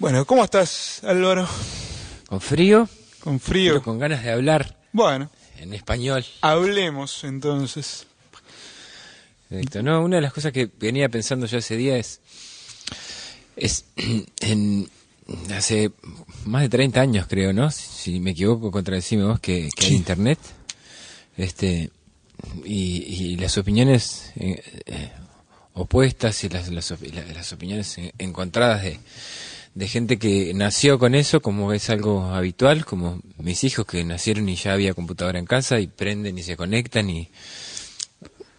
Bueno, ¿cómo estás, Álvaro? Con frío, Con frío. pero con ganas de hablar Bueno, en español. hablemos entonces. Directo. No, una de las cosas que venía pensando yo ese día es, es en, hace más de 30 años creo, ¿no? Si me equivoco, contradecime vos que, que hay internet. Este, y, y las opiniones eh, eh, opuestas y las, las, las opiniones en- encontradas de, de gente que nació con eso, como es algo habitual, como mis hijos que nacieron y ya había computadora en casa y prenden y se conectan y,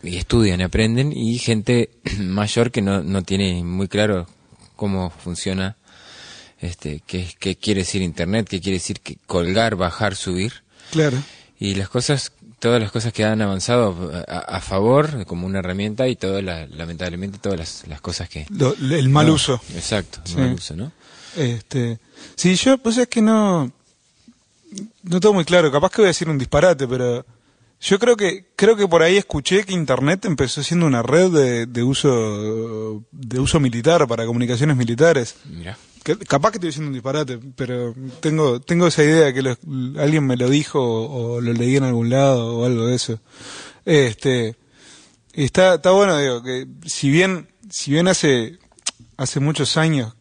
y estudian y aprenden, y gente mayor que no, no tiene muy claro cómo funciona, este, qué, qué quiere decir Internet, qué quiere decir que colgar, bajar, subir. Claro. Y las cosas, todas las cosas que han avanzado a, a favor como una herramienta y todas la- lamentablemente todas las, las cosas que... Lo- el mal No, uso. Exacto, el Sí. mal uso, ¿no? Este, sí, yo, pues es que no, no tengo muy claro. Capaz que voy a decir un disparate, pero yo creo que, creo que por ahí escuché que Internet empezó siendo una red de, de uso, de uso militar para comunicaciones militares. Mira. Que- capaz que estoy diciendo un disparate, pero tengo, tengo esa idea que lo- alguien me lo dijo o, o lo leí en algún lado o algo de eso. Este, y está, está bueno, digo, que si bien, si bien hace, hace muchos años,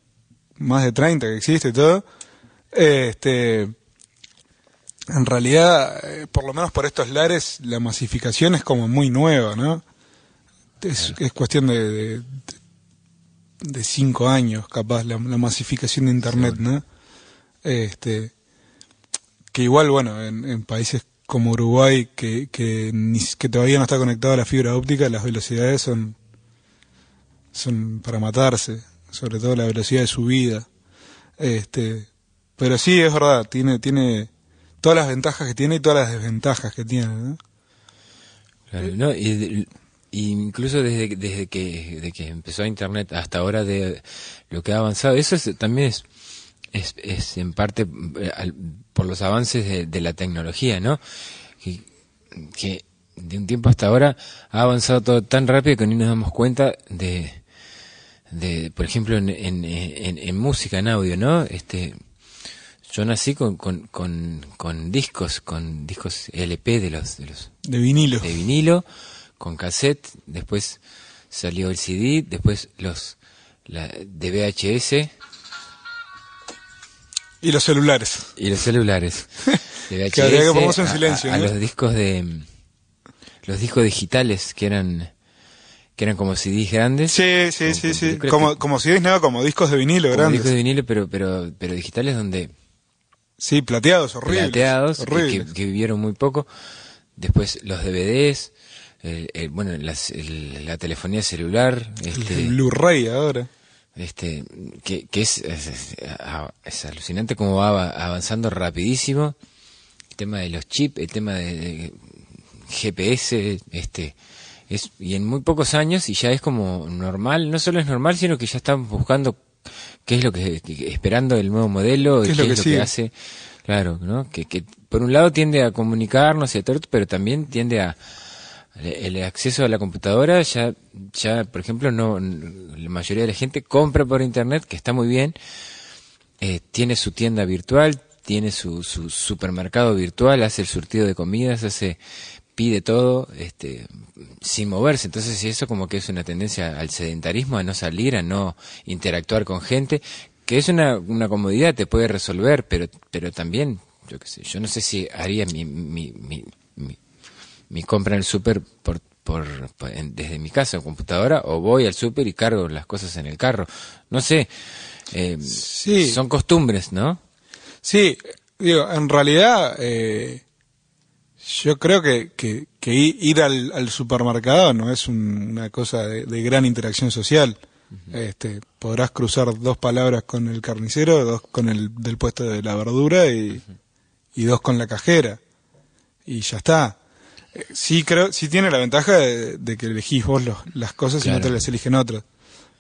más de 30 que existe y todo, este, en realidad, eh, por lo menos por estos lares, la masificación es como muy nueva, ¿no? Es, es cuestión de, de, de cinco años, capaz, la, la masificación de Internet, ¿no? Este, que igual, bueno, en, en países como Uruguay, que, que, que todavía no está conectado a la fibra óptica, las velocidades son, son para matarse, sobre todo la velocidad de subida. Este, pero sí, es verdad, tiene, tiene todas las ventajas que tiene y todas las desventajas que tiene, ¿no? Claro, no, y incluso desde, desde que, de que empezó Internet hasta ahora de lo que ha avanzado, eso es- también es, es, es en parte eh, por los avances de, de la tecnología, ¿no? Que, que de un tiempo hasta ahora ha avanzado todo tan rápido que ni nos damos cuenta de, de por ejemplo, en, en, en, en música, en audio, ¿no? Este, yo nací con, con, con, con discos, con discos LP de los, de los De vinilo. de vinilo con cassette, después salió el CD, después los la, de VHS Y los celulares. y los celulares. De VHS Que en a- silencio, a, a ¿no? los discos de los discos digitales que eran que eran como CDs grandes. Sí, sí, Con- sí, con sí. Como, que- como es nada, como discos de vinilo como grandes. discos de vinilo, pero pero pero digitales donde Sí, plateados, horribles. plateados horribles. que, que vivieron muy poco. Después los DVDs, el- el- bueno, las- el- la telefonía celular, este, El Blu-ray ahora. este que, que es, es, es- alucinante cómo va ava- avanzando rapidísimo el tema de los chips el tema de, de GPS este es y en muy pocos años y ya es como normal no solo es normal sino que ya están buscando qué es lo que, que- esperando el nuevo modelo ¿Qué es lo que sigue? hace claro no que, que por un lado tiende a comunicarnos y a todo, pero también tiende a el acceso a la computadora ya, ya por ejemplo, no la mayoría de la gente compra por internet, que está muy bien, eh, tiene su tienda virtual, tiene su, su supermercado virtual, hace el surtido de comidas, hace pide todo, este, sin moverse. Entonces, eso como que es una tendencia al sedentarismo, a no salir, a no interactuar con gente, que es una, una comodidad, te puede resolver, pero, pero también, yo qué sé, yo no sé si haría mi, mi, mi, mi, mi compra en el súper por, por, por- en- desde mi casa o computadora o voy al súper y cargo las cosas en el carro. No sé, eh, Sí. son costumbres, ¿no? Sí, digo, en realidad eh, yo creo que, que, ir al, al supermercado no es un- una cosa de, de gran interacción social. este, podrás cruzar dos palabras con el carnicero, dos con el del puesto de la verdura y, y dos con la cajera. Y ya está. Sí creo, sí tiene la ventaja de, de que elegís vos los- las cosas y no te las eligen otros.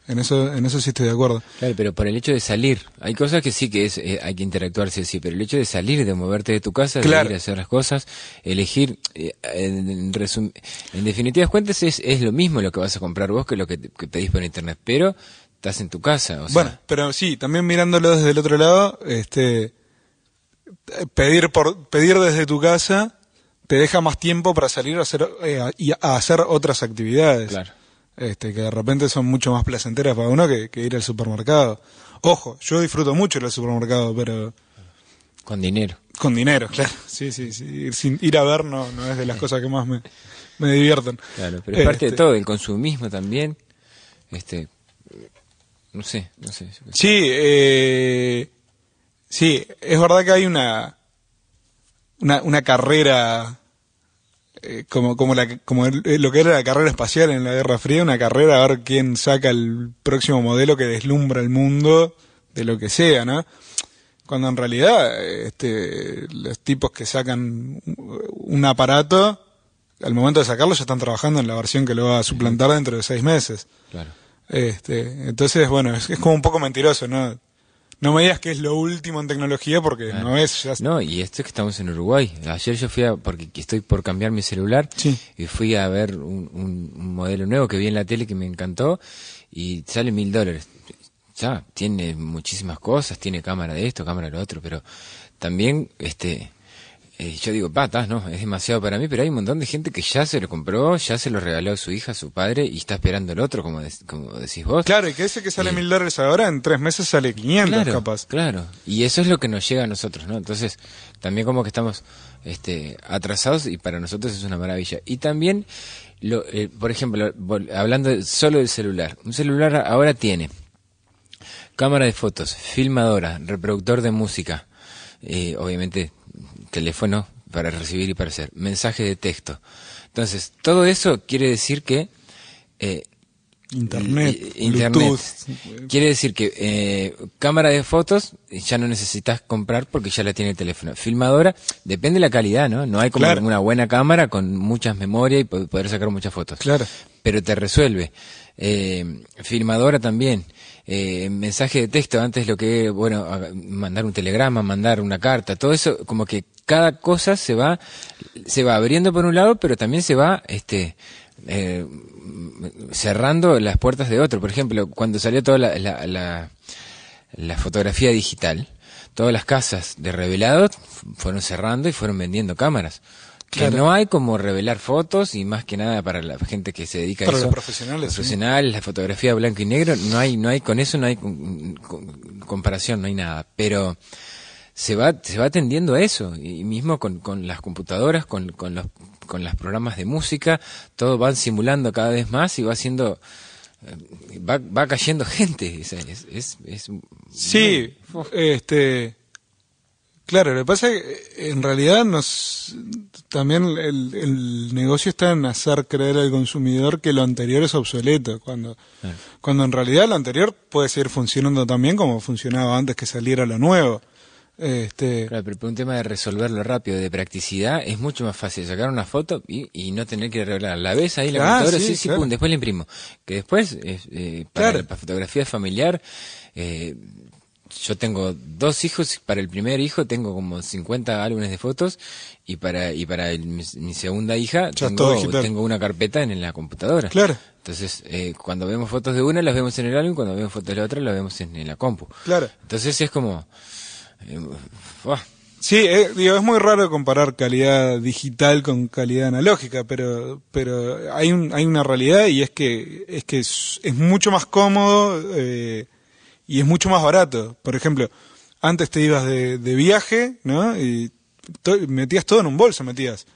En eso, en eso sí estoy de acuerdo. Claro, pero por el hecho de salir, hay cosas que sí que es, eh, hay que interactuar sí pero el hecho de salir, de moverte de tu casa, Claro. de ir a hacer las cosas, elegir, eh, en, en resum- en definitivas cuentas es, es lo mismo lo que vas a comprar vos que lo que, te- que pedís por internet, pero estás en tu casa. O sea, Bueno, pero sí, también mirándolo desde el otro lado, este, pedir por pedir desde tu casa te deja más tiempo para salir a hacer eh, a- y a hacer otras actividades. Claro. Este, que de repente son mucho más placenteras para uno que, que ir al supermercado. Ojo, yo disfruto mucho ir al supermercado, pero con dinero. con dinero, claro. Sí, sí, sí. Ir, sin, ir a ver no, no es de las cosas que más me, me divierten. Claro, pero es parte de Este, todo, el consumismo también. Este, no sé, no sé. Sí, eh, sí, es verdad que hay una una, una carrera eh, como como la como eh, lo que era la carrera espacial en la Guerra Fría, una carrera a ver quién saca el próximo modelo que deslumbra el mundo de lo que sea, ¿no? Cuando en realidad este los tipos que sacan un- un aparato al momento de sacarlo ya están trabajando en la versión que lo va a suplantar dentro de seis meses. Claro. Este, entonces, bueno, es, es como un poco mentiroso, ¿no? No me digas que es lo último en tecnología porque Claro. no es. ya- No, y esto es que estamos en Uruguay. Ayer yo fui a, porque estoy por cambiar mi celular, Sí. y fui a ver un, un- un modelo nuevo que vi en la tele que me encantó, y sale mil dólares. Ya, tiene muchísimas cosas, tiene cámara de esto, cámara de lo otro, pero también, este, eh, yo digo, patas, no, es demasiado para mí, pero hay un montón de gente que ya se lo compró, ya se lo regaló a su hija, a su padre, y está esperando el otro, como, de- como decís vos. Claro, y que ese que sale mil dólares ahora en tres meses sale 500 claro, capaz. Claro, y eso es lo que nos llega a nosotros, ¿no? Entonces, también como que estamos este, atrasados y para nosotros es una maravilla. Y también, lo, eh, por ejemplo, hablando solo del celular, un celular ahora tiene cámara de fotos, filmadora, reproductor de música, eh, obviamente teléfono para recibir y para hacer, mensaje de texto. Entonces, todo eso quiere decir que... eh, Internet, I- Internet. Bluetooth. Quiere decir que eh, cámara de fotos ya no necesitas comprar porque ya la tiene el teléfono. Filmadora, depende de la calidad, ¿no? No hay como Claro. una buena cámara con muchas memorias y po- poder sacar muchas fotos. Claro. Pero te resuelve. Eh, filmadora también. Eh, mensaje de texto, antes lo que, bueno, mandar un telegrama, mandar una carta, todo eso, como que cada cosa se va, se va abriendo por un lado, pero también se va, este, eh, cerrando las puertas de otro. Por ejemplo, cuando salió toda la, la, la, la fotografía digital, todas las casas de revelados fueron cerrando y fueron vendiendo cámaras. Que no hay como revelar fotos y más que nada para la gente que se dedica Para a eso. los profesionales, sí. Profesionales, la fotografía blanco y negro, no hay, no hay con eso, no hay con- con- comparación, no hay nada. Pero se va, se va atendiendo a eso. Y mismo con, con las computadoras, con, con los, con los programas de música, todo van simulando cada vez más y va haciendo, eh, va, va cayendo gente. Es, es, es, es- Sí, este. Claro, lo que pasa es que eh, en realidad nos también el, el negocio está en hacer creer al consumidor que lo anterior es obsoleto, cuando, Claro. cuando en realidad lo anterior puede seguir funcionando también como funcionaba antes que saliera lo nuevo. Este, Claro, pero por un tema de resolverlo rápido, de practicidad, es mucho más fácil sacar una foto y, y no tener que revelar. La ves ahí la Ah, computadora, sí, sí, sí, claro. pum, después la imprimo. Que después, es, eh, para, Claro. la fotografía familiar, eh, yo tengo dos hijos, para el primer hijo tengo como 50 álbumes de fotos y para y para el- mi, mi segunda hija tengo, tengo una carpeta en, la computadora. Claro. Entonces, eh, cuando vemos fotos de una, las vemos en el álbum, cuando vemos fotos de la otra, las vemos en, en la compu. claro. Entonces es como... eh. Sí, eh, digo, es muy raro comparar calidad digital con calidad analógica, pero pero hay un hay una realidad y es que es que es, es mucho más cómodo eh, y es mucho más barato. Por ejemplo, antes te ibas de, de viaje, ¿no? Y to- metías todo en un bolso, metías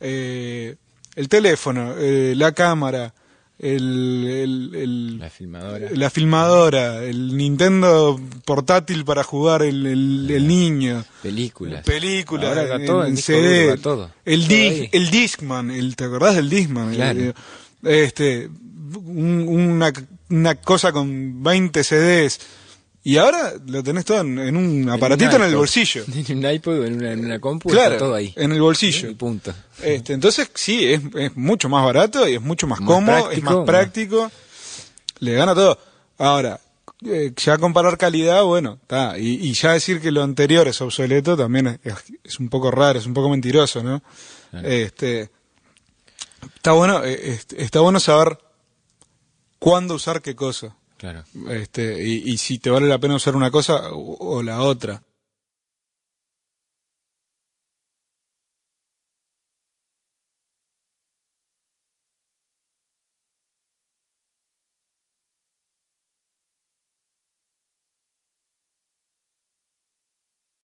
eh, el teléfono, eh, la cámara, el, el, el- La filmadora. la filmadora, el Nintendo portátil para jugar el, el, niño. Películas. Películas, Ahora en- todo, en CD, duro, todo. El, dig, el Discman, el, ¿te acordás del Discman? Claro. Este, un- una, una cosa con 20 CDs. Y ahora lo tenés todo en, en un aparatito en, el iPod. bolsillo. En un iPod o en una, en una compu, Claro, está todo ahí. en el bolsillo. Y punto. Este, entonces, sí, es, es mucho más barato y es mucho más, Más cómodo, es más práctico. Le gana todo. Ahora, eh, ya comparar calidad, bueno, está. Y, y ya decir que lo anterior es obsoleto también es, un poco raro, es un poco mentiroso, ¿no? Claro. Este, está bueno, eh, est- está bueno saber cuándo usar qué cosa. Claro. Este, y, y si te vale la pena usar una cosa o, o la otra.